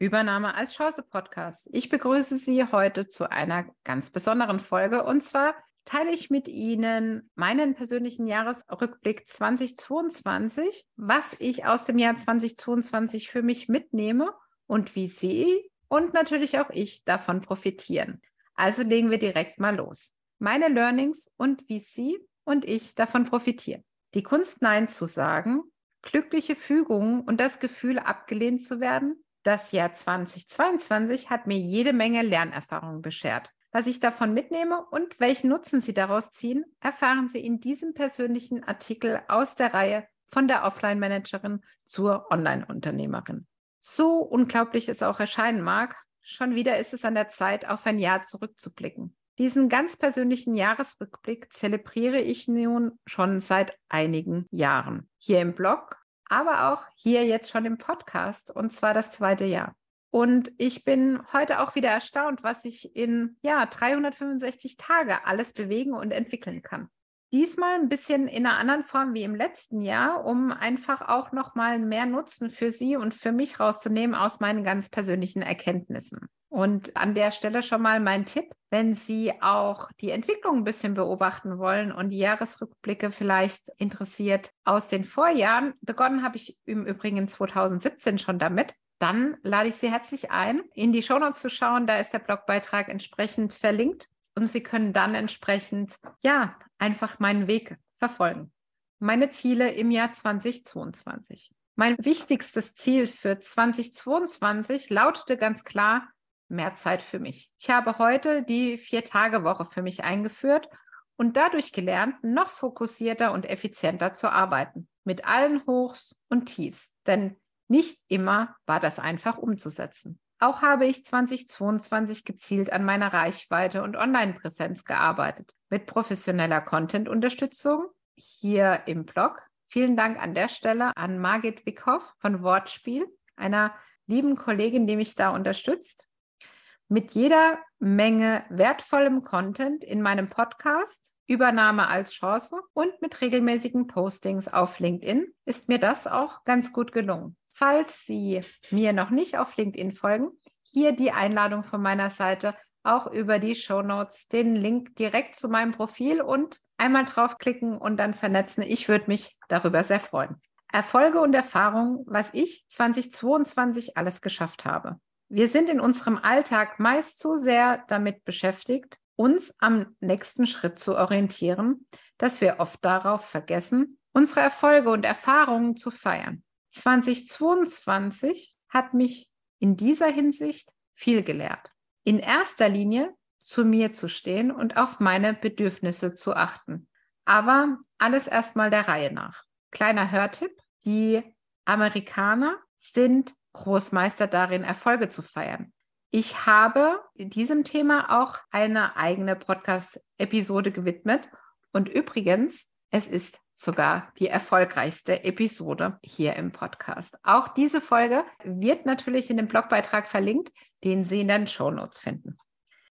Übernahme als Chance Podcast. Ich begrüße Sie heute zu einer ganz besonderen Folge und zwar teile ich mit Ihnen meinen persönlichen Jahresrückblick 2022, was ich aus dem Jahr 2022 für mich mitnehme und wie Sie und natürlich auch ich davon profitieren. Also legen wir direkt mal los. Meine Learnings und wie Sie und ich davon profitieren. Die Kunst Nein zu sagen glückliche Fügungen und das Gefühl, abgelehnt zu werden. Das Jahr 2022 hat mir jede Menge Lernerfahrung beschert. Was ich davon mitnehme und welchen Nutzen Sie daraus ziehen, erfahren Sie in diesem persönlichen Artikel aus der Reihe von der Offline-Managerin zur Online-Unternehmerin. So unglaublich es auch erscheinen mag, schon wieder ist es an der Zeit, auf ein Jahr zurückzublicken. Diesen ganz persönlichen Jahresrückblick zelebriere ich nun schon seit einigen Jahren. Hier im Blog, aber auch hier jetzt schon im Podcast und zwar das zweite Jahr. Und ich bin heute auch wieder erstaunt, was ich in ja, 365 Tage alles bewegen und entwickeln kann. Diesmal ein bisschen in einer anderen Form wie im letzten Jahr, um einfach auch nochmal mehr Nutzen für Sie und für mich rauszunehmen aus meinen ganz persönlichen Erkenntnissen. Und an der Stelle schon mal mein Tipp, wenn Sie auch die Entwicklung ein bisschen beobachten wollen und die Jahresrückblicke vielleicht interessiert aus den Vorjahren. Begonnen habe ich im Übrigen 2017 schon damit. Dann lade ich Sie herzlich ein, in die Shownotes zu schauen. Da ist der Blogbeitrag entsprechend verlinkt und Sie können dann entsprechend, ja, einfach meinen Weg verfolgen. Meine Ziele im Jahr 2022. Mein wichtigstes Ziel für 2022 lautete ganz klar, mehr Zeit für mich. Ich habe heute die Vier-Tage-Woche für mich eingeführt und dadurch gelernt, noch fokussierter und effizienter zu arbeiten. Mit allen Hochs und Tiefs. Denn nicht immer war das einfach umzusetzen. Auch habe ich 2022 gezielt an meiner Reichweite und Online-Präsenz gearbeitet. Mit professioneller Content-Unterstützung hier im Blog. Vielen Dank an der Stelle an Margit Wickhoff von Wortspiel, einer lieben Kollegin, die mich da unterstützt mit jeder Menge wertvollem Content in meinem Podcast, Übernahme als Chance und mit regelmäßigen Postings auf LinkedIn ist mir das auch ganz gut gelungen. Falls Sie mir noch nicht auf LinkedIn folgen, hier die Einladung von meiner Seite, auch über die Show Notes, den Link direkt zu meinem Profil und einmal draufklicken und dann vernetzen. Ich würde mich darüber sehr freuen. Erfolge und Erfahrungen, was ich 2022 alles geschafft habe. Wir sind in unserem Alltag meist so sehr damit beschäftigt, uns am nächsten Schritt zu orientieren, dass wir oft darauf vergessen, unsere Erfolge und Erfahrungen zu feiern. 2022 hat mich in dieser Hinsicht viel gelehrt. In erster Linie zu mir zu stehen und auf meine Bedürfnisse zu achten. Aber alles erstmal der Reihe nach. Kleiner Hörtipp, die Amerikaner sind Großmeister darin, Erfolge zu feiern. Ich habe diesem Thema auch eine eigene Podcast-Episode gewidmet. Und übrigens, es ist sogar die erfolgreichste Episode hier im Podcast. Auch diese Folge wird natürlich in dem Blogbeitrag verlinkt, den Sie in den Show Notes finden.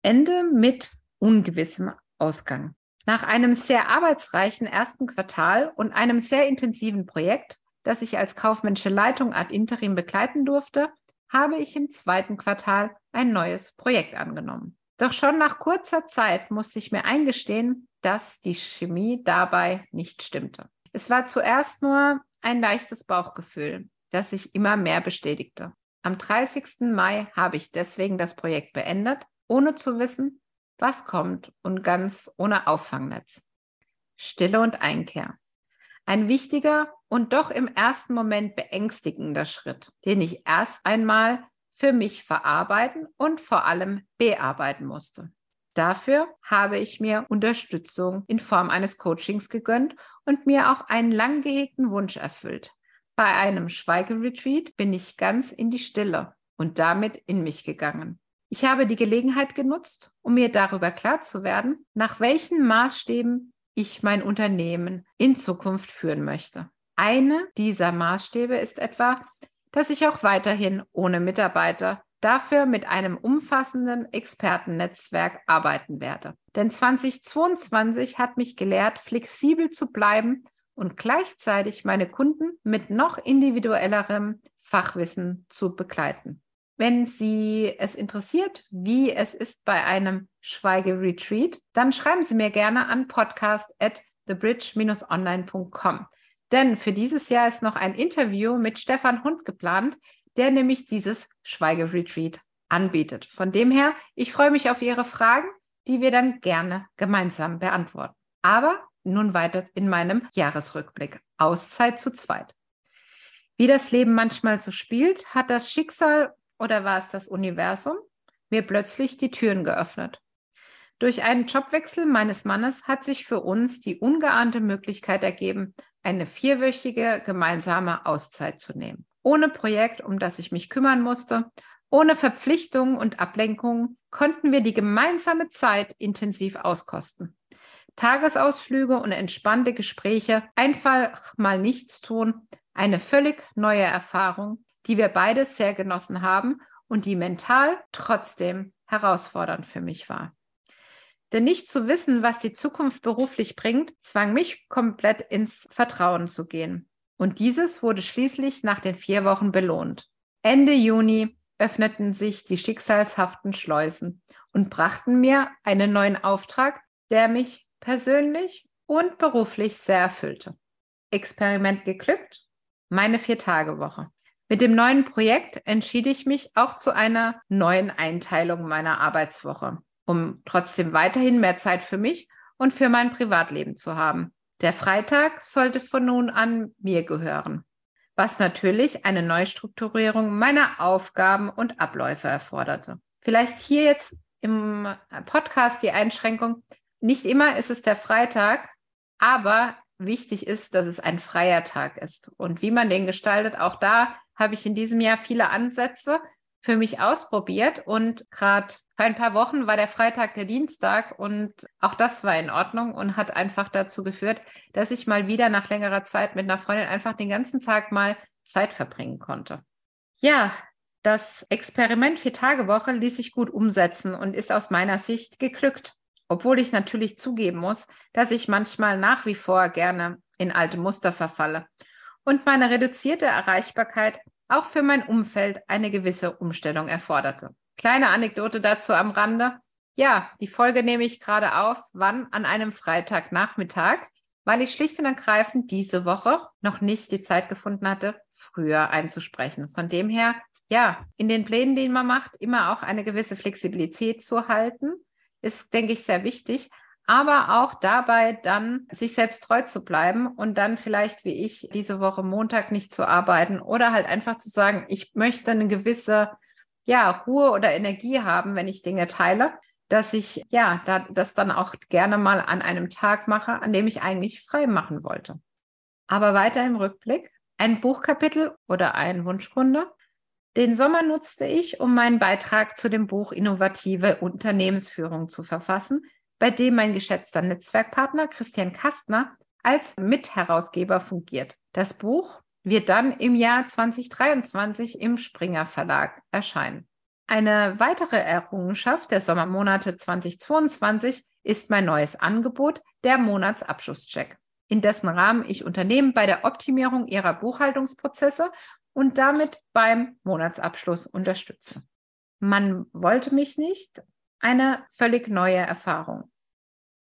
Ende mit ungewissem Ausgang. Nach einem sehr arbeitsreichen ersten Quartal und einem sehr intensiven Projekt das ich als kaufmännische Leitung ad interim begleiten durfte, habe ich im zweiten Quartal ein neues Projekt angenommen. Doch schon nach kurzer Zeit musste ich mir eingestehen, dass die Chemie dabei nicht stimmte. Es war zuerst nur ein leichtes Bauchgefühl, das sich immer mehr bestätigte. Am 30. Mai habe ich deswegen das Projekt beendet, ohne zu wissen, was kommt und ganz ohne Auffangnetz. Stille und Einkehr. Ein wichtiger und doch im ersten Moment beängstigender Schritt, den ich erst einmal für mich verarbeiten und vor allem bearbeiten musste. Dafür habe ich mir Unterstützung in Form eines Coachings gegönnt und mir auch einen lang gehegten Wunsch erfüllt. Bei einem Schweigeretreat bin ich ganz in die Stille und damit in mich gegangen. Ich habe die Gelegenheit genutzt, um mir darüber klar zu werden, nach welchen Maßstäben ich mein Unternehmen in Zukunft führen möchte. Eine dieser Maßstäbe ist etwa, dass ich auch weiterhin ohne Mitarbeiter dafür mit einem umfassenden Expertennetzwerk arbeiten werde. Denn 2022 hat mich gelehrt, flexibel zu bleiben und gleichzeitig meine Kunden mit noch individuellerem Fachwissen zu begleiten. Wenn Sie es interessiert, wie es ist bei einem Schweigeretreat, dann schreiben Sie mir gerne an podcast at thebridge-online.com. Denn für dieses Jahr ist noch ein Interview mit Stefan Hund geplant, der nämlich dieses Schweigeretreat anbietet. Von dem her, ich freue mich auf Ihre Fragen, die wir dann gerne gemeinsam beantworten. Aber nun weiter in meinem Jahresrückblick. Auszeit zu zweit. Wie das Leben manchmal so spielt, hat das Schicksal oder war es das Universum mir plötzlich die Türen geöffnet. Durch einen Jobwechsel meines Mannes hat sich für uns die ungeahnte Möglichkeit ergeben, eine vierwöchige gemeinsame Auszeit zu nehmen. Ohne Projekt, um das ich mich kümmern musste, ohne Verpflichtungen und Ablenkungen konnten wir die gemeinsame Zeit intensiv auskosten. Tagesausflüge und entspannte Gespräche, einfach mal nichts tun, eine völlig neue Erfahrung, die wir beide sehr genossen haben und die mental trotzdem herausfordernd für mich war. Denn nicht zu wissen, was die Zukunft beruflich bringt, zwang mich komplett ins Vertrauen zu gehen. Und dieses wurde schließlich nach den vier Wochen belohnt. Ende Juni öffneten sich die schicksalshaften Schleusen und brachten mir einen neuen Auftrag, der mich persönlich und beruflich sehr erfüllte. Experiment geglückt, meine Vier-Tage-Woche. Mit dem neuen Projekt entschied ich mich auch zu einer neuen Einteilung meiner Arbeitswoche, um trotzdem weiterhin mehr Zeit für mich und für mein Privatleben zu haben. Der Freitag sollte von nun an mir gehören, was natürlich eine Neustrukturierung meiner Aufgaben und Abläufe erforderte. Vielleicht hier jetzt im Podcast die Einschränkung. Nicht immer ist es der Freitag, aber wichtig ist, dass es ein freier Tag ist. Und wie man den gestaltet, auch da habe ich in diesem Jahr viele Ansätze für mich ausprobiert und gerade vor ein paar Wochen war der Freitag der Dienstag und auch das war in Ordnung und hat einfach dazu geführt, dass ich mal wieder nach längerer Zeit mit einer Freundin einfach den ganzen Tag mal Zeit verbringen konnte. Ja, das Experiment Vier-Tage-Woche ließ sich gut umsetzen und ist aus meiner Sicht geglückt. Obwohl ich natürlich zugeben muss, dass ich manchmal nach wie vor gerne in alte Muster verfalle und meine reduzierte Erreichbarkeit auch für mein Umfeld eine gewisse Umstellung erforderte. Kleine Anekdote dazu am Rande. Ja, die Folge nehme ich gerade auf, wann an einem Freitagnachmittag, weil ich schlicht und ergreifend diese Woche noch nicht die Zeit gefunden hatte, früher einzusprechen. Von dem her, ja, in den Plänen, die man macht, immer auch eine gewisse Flexibilität zu halten, ist, denke ich, sehr wichtig aber auch dabei dann sich selbst treu zu bleiben und dann vielleicht wie ich diese Woche Montag nicht zu arbeiten oder halt einfach zu sagen, ich möchte eine gewisse ja, Ruhe oder Energie haben, wenn ich Dinge teile, dass ich ja da, das dann auch gerne mal an einem Tag mache, an dem ich eigentlich frei machen wollte. Aber weiter im Rückblick, ein Buchkapitel oder ein Wunschkunde. Den Sommer nutzte ich, um meinen Beitrag zu dem Buch Innovative Unternehmensführung zu verfassen, bei dem mein geschätzter Netzwerkpartner Christian Kastner als Mitherausgeber fungiert. Das Buch wird dann im Jahr 2023 im Springer Verlag erscheinen. Eine weitere Errungenschaft der Sommermonate 2022 ist mein neues Angebot, der Monatsabschlusscheck, in dessen Rahmen ich Unternehmen bei der Optimierung ihrer Buchhaltungsprozesse und damit beim Monatsabschluss unterstütze. Man wollte mich nicht, eine völlig neue Erfahrung.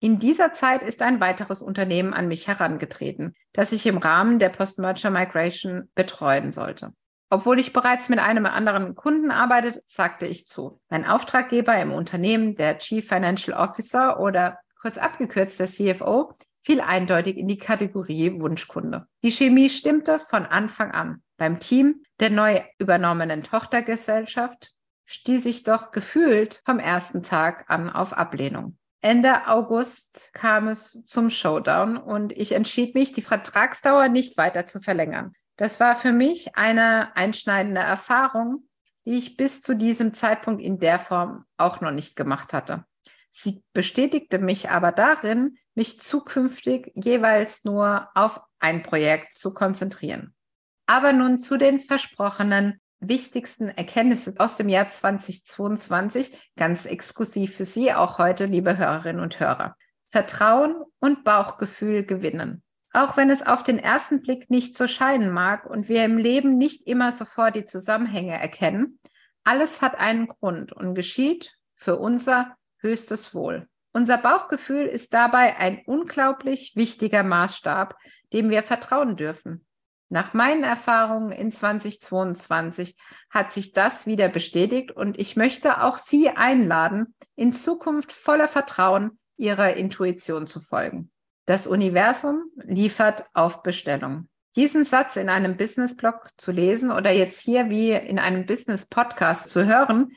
In dieser Zeit ist ein weiteres Unternehmen an mich herangetreten, das ich im Rahmen der Post-Merger Migration betreuen sollte. Obwohl ich bereits mit einem anderen Kunden arbeitete, sagte ich zu. Mein Auftraggeber im Unternehmen, der Chief Financial Officer oder kurz abgekürzt der CFO, fiel eindeutig in die Kategorie Wunschkunde. Die Chemie stimmte von Anfang an. Beim Team der neu übernommenen Tochtergesellschaft stieß ich doch gefühlt vom ersten Tag an auf Ablehnung. Ende August kam es zum Showdown und ich entschied mich, die Vertragsdauer nicht weiter zu verlängern. Das war für mich eine einschneidende Erfahrung, die ich bis zu diesem Zeitpunkt in der Form auch noch nicht gemacht hatte. Sie bestätigte mich aber darin, mich zukünftig jeweils nur auf ein Projekt zu konzentrieren. Aber nun zu den versprochenen wichtigsten Erkenntnissen aus dem Jahr 2022, ganz exklusiv für Sie auch heute, liebe Hörerinnen und Hörer. Vertrauen und Bauchgefühl gewinnen. Auch wenn es auf den ersten Blick nicht so scheinen mag und wir im Leben nicht immer sofort die Zusammenhänge erkennen, alles hat einen Grund und geschieht für unser höchstes Wohl. Unser Bauchgefühl ist dabei ein unglaublich wichtiger Maßstab, dem wir vertrauen dürfen. Nach meinen Erfahrungen in 2022 hat sich das wieder bestätigt und ich möchte auch Sie einladen, in Zukunft voller Vertrauen Ihrer Intuition zu folgen. Das Universum liefert auf Bestellung. Diesen Satz in einem Business-Blog zu lesen oder jetzt hier wie in einem Business-Podcast zu hören,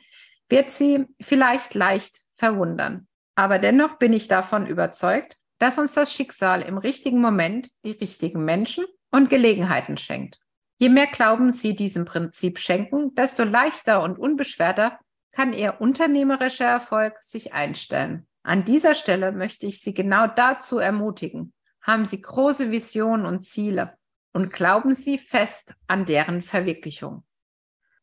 wird Sie vielleicht leicht verwundern. Aber dennoch bin ich davon überzeugt, dass uns das Schicksal im richtigen Moment die richtigen Menschen und Gelegenheiten schenkt. Je mehr Glauben Sie diesem Prinzip schenken, desto leichter und unbeschwerter kann Ihr unternehmerischer Erfolg sich einstellen. An dieser Stelle möchte ich Sie genau dazu ermutigen. Haben Sie große Visionen und Ziele und glauben Sie fest an deren Verwirklichung.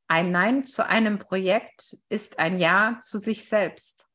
Ein Nein zu einem Projekt ist ein Ja zu sich selbst.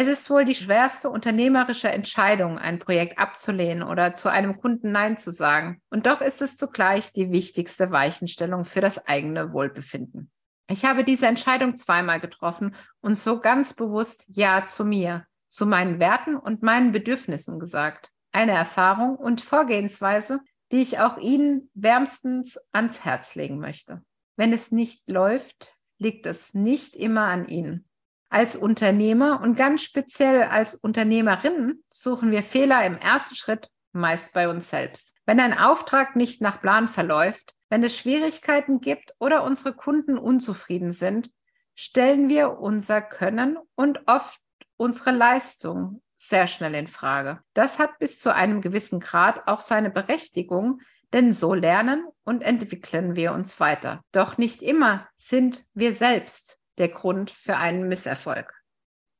Es ist wohl die schwerste unternehmerische Entscheidung, ein Projekt abzulehnen oder zu einem Kunden Nein zu sagen. Und doch ist es zugleich die wichtigste Weichenstellung für das eigene Wohlbefinden. Ich habe diese Entscheidung zweimal getroffen und so ganz bewusst Ja zu mir, zu meinen Werten und meinen Bedürfnissen gesagt. Eine Erfahrung und Vorgehensweise, die ich auch Ihnen wärmstens ans Herz legen möchte. Wenn es nicht läuft, liegt es nicht immer an Ihnen. Als Unternehmer und ganz speziell als Unternehmerinnen suchen wir Fehler im ersten Schritt meist bei uns selbst. Wenn ein Auftrag nicht nach Plan verläuft, wenn es Schwierigkeiten gibt oder unsere Kunden unzufrieden sind, stellen wir unser Können und oft unsere Leistung sehr schnell in Frage. Das hat bis zu einem gewissen Grad auch seine Berechtigung, denn so lernen und entwickeln wir uns weiter. Doch nicht immer sind wir selbst der Grund für einen Misserfolg.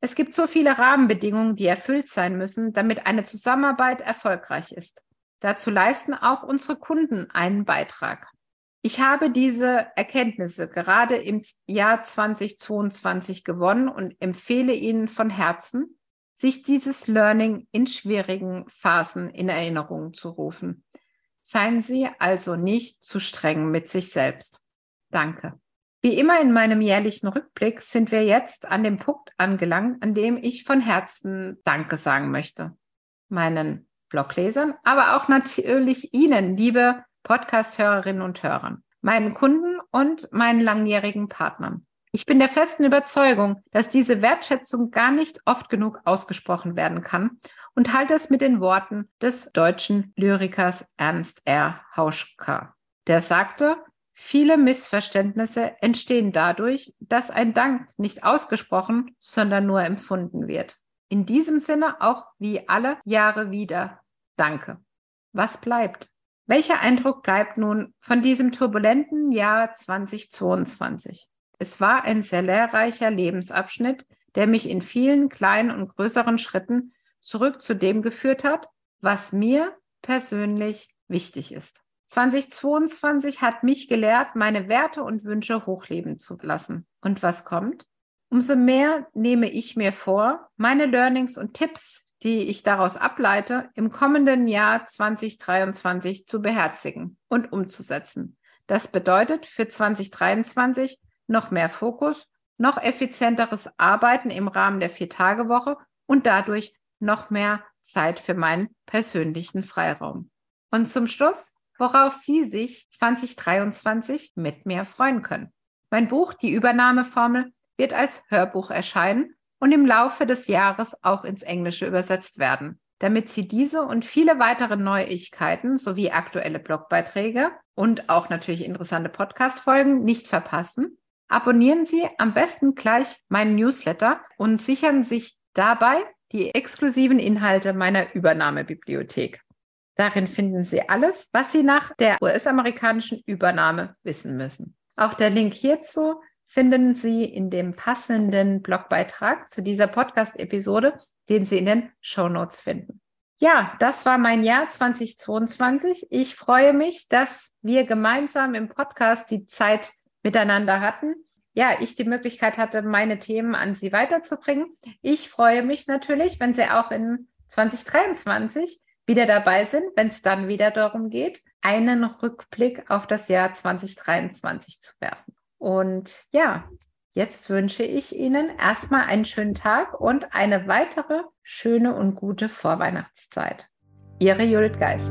Es gibt so viele Rahmenbedingungen, die erfüllt sein müssen, damit eine Zusammenarbeit erfolgreich ist. Dazu leisten auch unsere Kunden einen Beitrag. Ich habe diese Erkenntnisse gerade im Jahr 2022 gewonnen und empfehle Ihnen von Herzen, sich dieses Learning in schwierigen Phasen in Erinnerung zu rufen. Seien Sie also nicht zu streng mit sich selbst. Danke. Wie immer in meinem jährlichen Rückblick sind wir jetzt an dem Punkt angelangt, an dem ich von Herzen Danke sagen möchte. Meinen Bloglesern, aber auch natürlich Ihnen, liebe Podcast-Hörerinnen und Hörern, meinen Kunden und meinen langjährigen Partnern. Ich bin der festen Überzeugung, dass diese Wertschätzung gar nicht oft genug ausgesprochen werden kann und halte es mit den Worten des deutschen Lyrikers Ernst R. Hauschka. Der sagte, Viele Missverständnisse entstehen dadurch, dass ein Dank nicht ausgesprochen, sondern nur empfunden wird. In diesem Sinne auch wie alle Jahre wieder Danke. Was bleibt? Welcher Eindruck bleibt nun von diesem turbulenten Jahr 2022? Es war ein sehr lehrreicher Lebensabschnitt, der mich in vielen kleinen und größeren Schritten zurück zu dem geführt hat, was mir persönlich wichtig ist. 2022 hat mich gelehrt, meine Werte und Wünsche hochleben zu lassen. Und was kommt? Umso mehr nehme ich mir vor, meine Learnings und Tipps, die ich daraus ableite, im kommenden Jahr 2023 zu beherzigen und umzusetzen. Das bedeutet für 2023 noch mehr Fokus, noch effizienteres Arbeiten im Rahmen der Vier-Tage-Woche und dadurch noch mehr Zeit für meinen persönlichen Freiraum. Und zum Schluss worauf Sie sich 2023 mit mir freuen können. Mein Buch Die Übernahmeformel wird als Hörbuch erscheinen und im Laufe des Jahres auch ins Englische übersetzt werden. Damit Sie diese und viele weitere Neuigkeiten sowie aktuelle Blogbeiträge und auch natürlich interessante Podcast-Folgen nicht verpassen, abonnieren Sie am besten gleich meinen Newsletter und sichern sich dabei die exklusiven Inhalte meiner Übernahmebibliothek. Darin finden Sie alles, was Sie nach der US-amerikanischen Übernahme wissen müssen. Auch der Link hierzu finden Sie in dem passenden Blogbeitrag zu dieser Podcast-Episode, den Sie in den Show Notes finden. Ja, das war mein Jahr 2022. Ich freue mich, dass wir gemeinsam im Podcast die Zeit miteinander hatten. Ja, ich die Möglichkeit hatte, meine Themen an Sie weiterzubringen. Ich freue mich natürlich, wenn Sie auch in 2023 wieder dabei sind, wenn es dann wieder darum geht, einen Rückblick auf das Jahr 2023 zu werfen. Und ja, jetzt wünsche ich Ihnen erstmal einen schönen Tag und eine weitere schöne und gute Vorweihnachtszeit. Ihre Judith Geis.